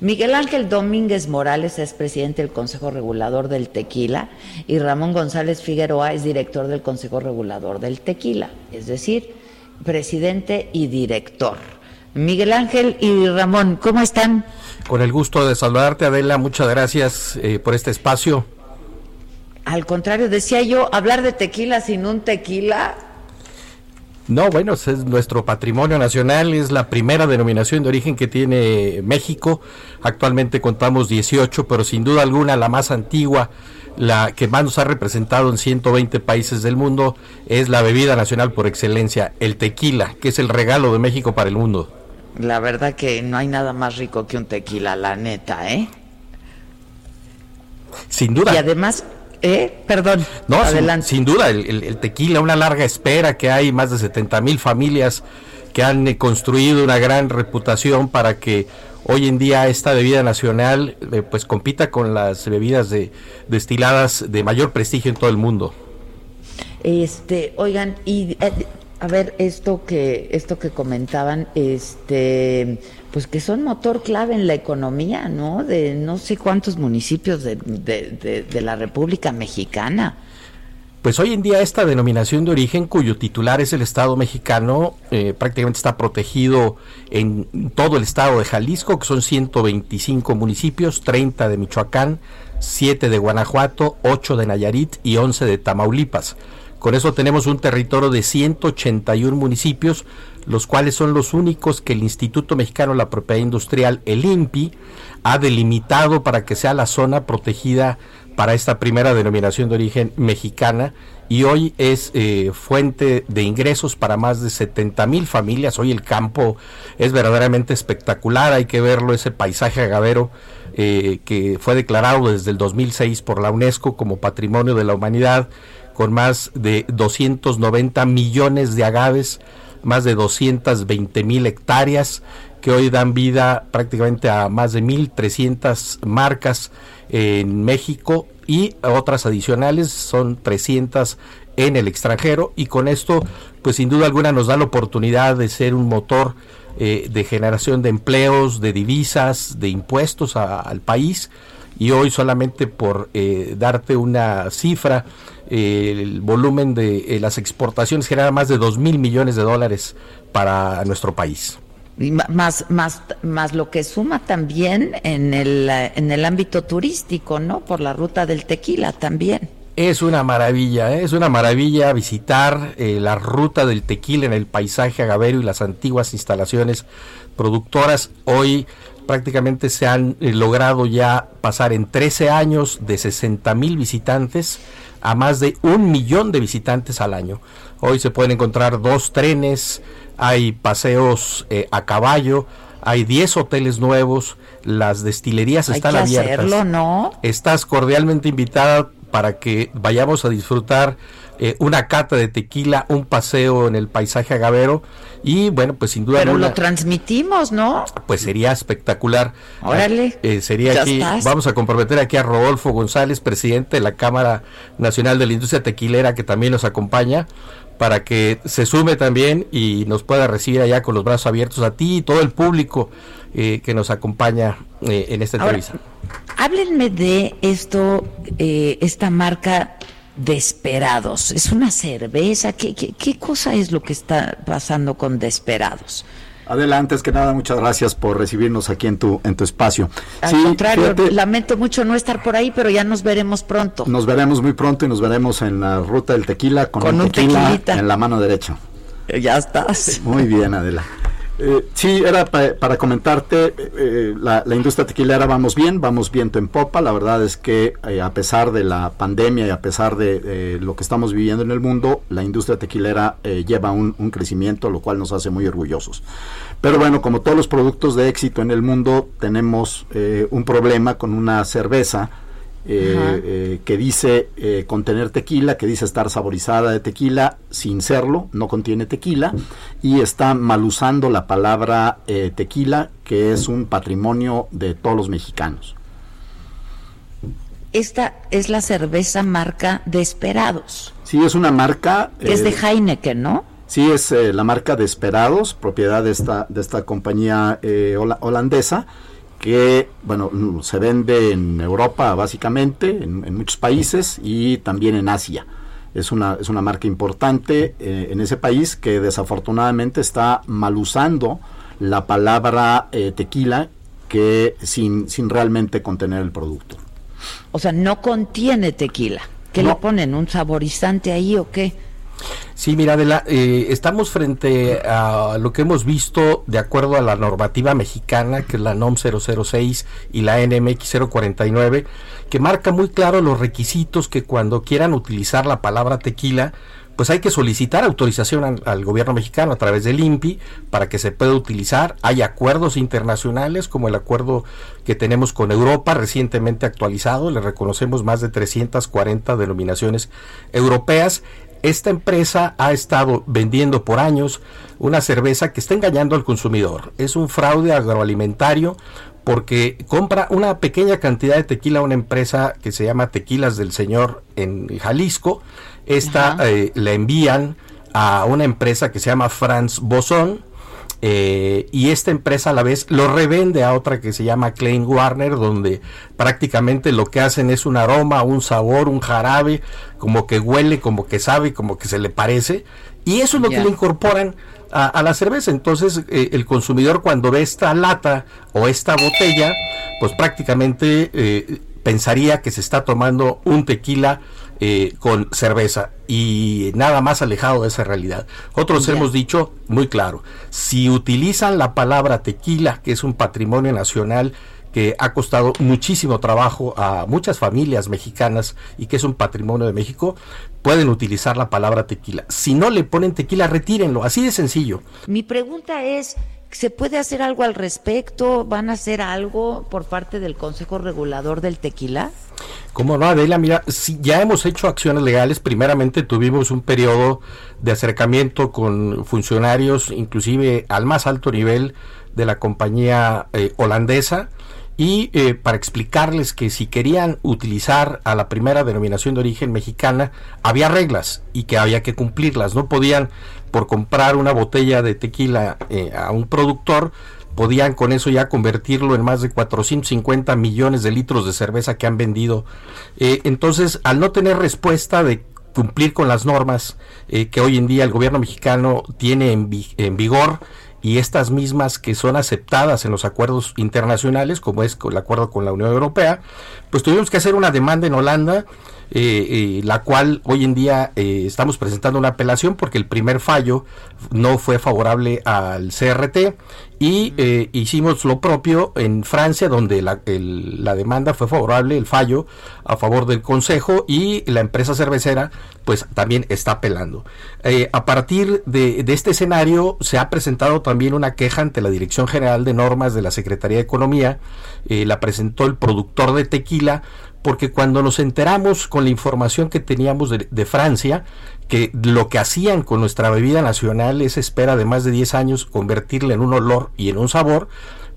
Miguel Ángel Domínguez Morales es presidente del Consejo Regulador del Tequila y Ramón González Figueroa es director del Consejo Regulador del Tequila, es decir, presidente y director. Miguel Ángel y Ramón, ¿cómo están? Con el gusto de saludarte, Adela, muchas gracias eh, por este espacio. Al contrario, decía yo, hablar de tequila sin un tequila no, bueno, es nuestro patrimonio nacional, es la primera denominación de origen que tiene México. Actualmente contamos 18, pero sin duda alguna la más antigua, la que más nos ha representado en 120 países del mundo, es la bebida nacional por excelencia, el tequila, que es el regalo de México para el mundo. La verdad que no hay nada más rico que un tequila, la neta, ¿eh? Sin duda. Y además ¿Eh? Perdón. No, adelante. Sin, duda, el, tequila, una larga espera que hay más de 70 mil familias que han eh, construido una gran reputación para que hoy en día esta bebida nacional eh, pues compita con las bebidas de, destiladas de mayor prestigio en todo el mundo. Este, oigan, y a ver, esto que, esto que comentaban, este, pues que son motor clave en la economía, ¿no? De no sé cuántos municipios de, de, la República Mexicana. Pues hoy en día esta denominación de origen, cuyo titular es el Estado mexicano, eh, prácticamente está protegido en todo el estado de Jalisco, que son 125 municipios, 30 de Michoacán, 7 de Guanajuato, 8 de Nayarit y 11 de Tamaulipas. Con eso tenemos un territorio de 181 municipios, los cuales son los únicos que el Instituto Mexicano de la Propiedad Industrial, el INPI, ha delimitado para que sea la zona protegida para esta primera denominación de origen mexicana. Y hoy es eh, fuente de ingresos para más de 70 mil familias. Hoy el campo es verdaderamente espectacular, hay que verlo, ese paisaje agavero eh, que fue declarado desde el 2006 por la UNESCO como Patrimonio de la Humanidad con más de 290 millones de agaves, más de 220 mil hectáreas que hoy dan vida prácticamente a más de 1.300 marcas en México y otras adicionales son 300 en el extranjero y con esto pues sin duda alguna nos da la oportunidad de ser un motor eh, de generación de empleos, de divisas, de impuestos al país y hoy solamente por eh, darte una cifra, el volumen de eh, las exportaciones genera más de 2 mil millones de dólares para nuestro país. Y más, más, más lo que suma también en el, en el ámbito turístico, ¿no? Por la ruta del tequila también. Es una maravilla, ¿eh? es una maravilla visitar la ruta del tequila en el paisaje agavero y las antiguas instalaciones productoras. Hoy prácticamente se han eh, logrado ya pasar en 13 años de 60 mil visitantes a más de un millón de visitantes al año. Hoy se pueden encontrar dos trenes, hay paseos eh, a caballo, hay 10 hoteles nuevos, las destilerías están que abiertas. Hacerlo, ¿no? Estás cordialmente invitada para que vayamos a disfrutar eh, una cata de tequila, un paseo en el paisaje agavero y bueno, pues sin duda. Pero lo transmitimos, ¿no? Pues sería espectacular. Órale. Eh, sería aquí, vamos a comprometer aquí a Rodolfo González, presidente de la Cámara Nacional de la Industria Tequilera, que también nos acompaña, para que se sume también y nos pueda recibir allá con los brazos abiertos a ti y todo el público eh, que nos acompaña en esta entrevista. háblenme de esto, esta marca Desperados. ¿Es una cerveza? ¿Qué, qué, cosa es lo que está pasando con Desperados? Adelante, antes que nada, muchas gracias por recibirnos aquí en tu, en tu espacio. Al contrario, lamento mucho no estar por ahí, pero ya nos veremos pronto. Nos veremos muy pronto y nos veremos en la ruta del tequila con, un tequila en la mano derecha. Ya estás. Muy bien, Adela. Eh, sí, era para comentarte, eh, la, industria tequilera vamos bien, vamos viento en popa, la verdad es que eh, a pesar de la pandemia y a pesar de lo que estamos viviendo en el mundo, la industria tequilera lleva un, un, crecimiento, lo cual nos hace muy orgullosos. Pero bueno, como todos los productos de éxito en el mundo, tenemos un problema con una cerveza eh, eh, que dice eh, contener tequila, que dice estar saborizada de tequila, sin serlo, no contiene tequila, y está mal usando la palabra tequila, que es un patrimonio de todos los mexicanos. Esta es la cerveza marca Desperados. Sí, es una marca... Es de Heineken, ¿no? Sí, es la marca Desperados, propiedad de esta, de esta compañía holandesa que bueno se vende en Europa básicamente, en, muchos países y también en Asia. Es una, es una marca importante eh, en ese país que desafortunadamente está mal usando la palabra eh, tequila que sin, sin realmente contener el producto. O sea, no contiene tequila. ¿Qué le ponen? ¿Un saborizante ahí o qué? Sí, mira, eh, estamos frente a lo que hemos visto de acuerdo a la normativa mexicana, que es la NOM 006 y la NMX 049, que marca muy claro los requisitos que cuando quieran utilizar la palabra tequila, pues hay que solicitar autorización al, gobierno mexicano a través del INPI para que se pueda utilizar. Hay acuerdos internacionales como el acuerdo que tenemos con Europa recientemente actualizado, le reconocemos más de 340 denominaciones europeas esta empresa ha estado vendiendo por años una cerveza que está engañando al consumidor. Es un fraude agroalimentario porque compra una pequeña cantidad de tequila a una empresa que se llama Tequilas del Señor en Jalisco. Esta eh, la envían a una empresa que se llama Franz Boson eh, y esta empresa a la vez lo revende a otra que se llama Klein Warner, donde prácticamente lo que hacen es un aroma, un sabor, un jarabe, como que huele, como que sabe, como que se le parece, y eso es lo que le incorporan a, la cerveza. Entonces, eh, el consumidor cuando ve esta lata o esta botella, pues prácticamente eh, pensaría que se está tomando un tequila eh, con cerveza y nada más alejado de esa realidad. Otros hemos dicho muy claro, si utilizan la palabra tequila, que es un patrimonio nacional, que ha costado muchísimo trabajo a muchas familias mexicanas y que es un patrimonio de México, pueden utilizar la palabra tequila. Si no le ponen tequila, retírenlo, así de sencillo. Mi pregunta es, ¿se puede hacer algo al respecto? ¿Van a hacer algo por parte del Consejo Regulador del Tequila? Como no, Adela, mira, si ya hemos hecho acciones legales. Primeramente tuvimos un periodo de acercamiento con funcionarios, inclusive al más alto nivel de la compañía eh, holandesa, y eh, para explicarles que si querían utilizar a la primera denominación de origen mexicana, había reglas y que había que cumplirlas. No podían, por comprar una botella de tequila eh, a un productor, podían con eso ya convertirlo en más de 450 millones de litros de cerveza que han vendido. Eh, entonces, al no tener respuesta de cumplir con las normas eh, que hoy en día el gobierno mexicano tiene en, en, vigor y estas mismas que son aceptadas en los acuerdos internacionales, como es el acuerdo con la Unión Europea, pues tuvimos que hacer una demanda en Holanda eh, la cual hoy en día eh, estamos presentando una apelación porque el primer fallo no fue favorable al CRT y eh, hicimos lo propio en Francia donde la, demanda fue favorable, el fallo a favor del Consejo y la empresa cervecera pues también está apelando. a partir de, de, este escenario se ha presentado también una queja ante la Dirección General de Normas de la Secretaría de Economía, la presentó el productor de tequila porque cuando nos enteramos con la información que teníamos de, Francia, que lo que hacían con nuestra bebida nacional es espera de más de 10 años convertirla en un olor y en un sabor,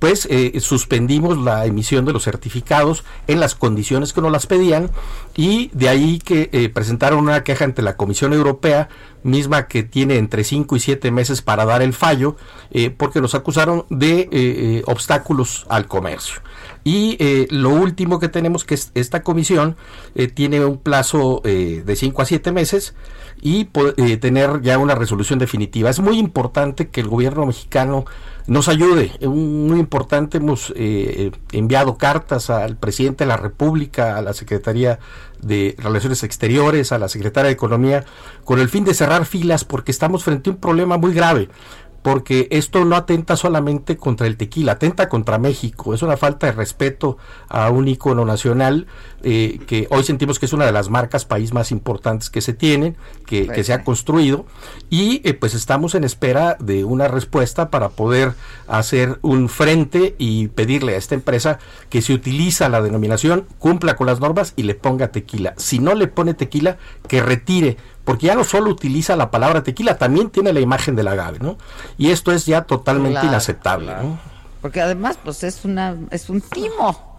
pues eh, suspendimos la emisión de los certificados en las condiciones que nos las pedían y de ahí que eh, presentaron una queja ante la Comisión Europea, misma que tiene entre 5 y 7 meses para dar el fallo, eh, porque nos acusaron de obstáculos al comercio. Y eh, lo último que tenemos que es esta comisión eh, tiene un plazo eh, de 5 a 7 meses y tener ya una resolución definitiva. Es muy importante que el gobierno mexicano nos ayude. Muy importante, hemos enviado cartas al presidente de la República, a la Secretaría de Relaciones Exteriores, a la Secretaria de Economía, con el fin de cerrar filas porque estamos frente a un problema muy grave porque esto no atenta solamente contra el tequila, atenta contra México. Es una falta de respeto a un icono nacional eh, que hoy sentimos que es una de las marcas país más importantes que se tienen, que, que se ha construido, y eh, pues estamos en espera de una respuesta para poder hacer un frente y pedirle a esta empresa que si utiliza la denominación cumpla con las normas y le ponga tequila. Si no le pone tequila, que retire porque ya no solo utiliza la palabra tequila, también tiene la imagen del agave, ¿no? Y esto es ya totalmente inaceptable, ¿no? Porque además, pues es una, es un timo.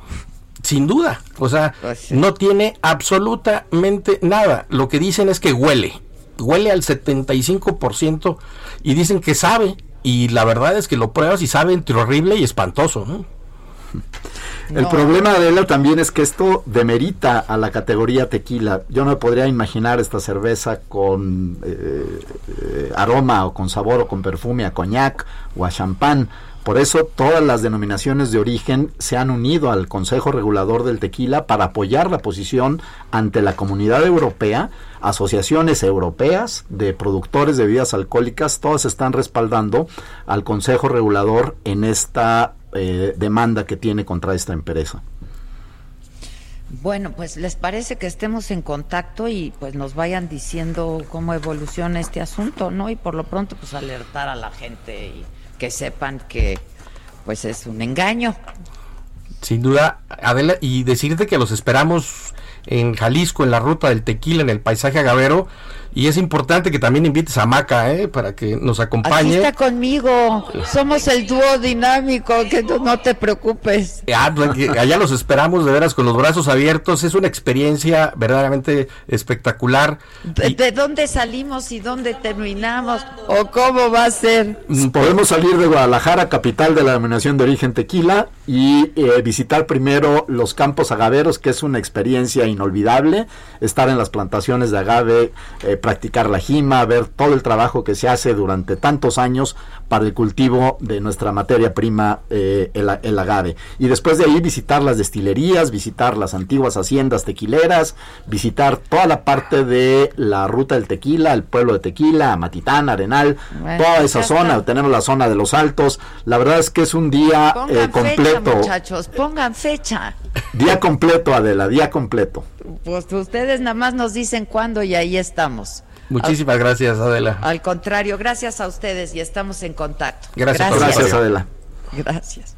Sin duda, o sea, pues no tiene absolutamente nada. Lo que dicen es que huele, huele al 75% y dicen que sabe, y la verdad es que lo pruebas y sabe entre horrible y espantoso, ¿no? El problema de ella también es que esto demerita a la categoría tequila. Yo no podría imaginar esta cerveza con eh, eh, aroma o con sabor o con perfume a coñac o a champán. Por eso todas las denominaciones de origen se han unido al Consejo Regulador del Tequila para apoyar la posición ante la comunidad europea, asociaciones europeas de productores de bebidas alcohólicas, todas están respaldando al Consejo Regulador en esta eh, demanda que tiene contra esta empresa. Bueno, pues les parece que estemos en contacto y pues nos vayan diciendo cómo evoluciona este asunto, ¿no? Y por lo pronto pues alertar a la gente y que sepan que pues es un engaño. Sin duda, Adela, y decirte que los esperamos en Jalisco, en la ruta del tequila, en el paisaje agavero, y es importante que también invites a Maca, ¿eh? Para que nos acompañe. Aquí está conmigo. Somos el dúo dinámico, que no te preocupes. Ah, allá los esperamos de veras con los brazos abiertos. Es una experiencia verdaderamente espectacular. ¿De, dónde salimos y dónde terminamos? ¿O cómo va a ser? Mm, podemos salir de Guadalajara, capital de la denominación de origen tequila, y eh, visitar primero los campos agaveros, que es una experiencia inolvidable. Estar en las plantaciones de agave. Eh, practicar la jima, ver todo el trabajo que se hace durante tantos años para el cultivo de nuestra materia prima, eh, el, agave. Y después de ahí visitar las destilerías, visitar las antiguas haciendas tequileras, visitar toda la parte de la ruta del tequila, el pueblo de Tequila, Matitán, Arenal, toda esa zona. Tenemos la zona de los altos. La verdad es que es un día eh, completo. muchachos, pongan fecha. Día completo, Adela, día completo. Pues ustedes nada más nos dicen cuándo y ahí estamos. Muchísimas gracias, Adela. Al contrario, gracias a ustedes y estamos en contacto. Gracias, gracias, gracias Adela. Gracias.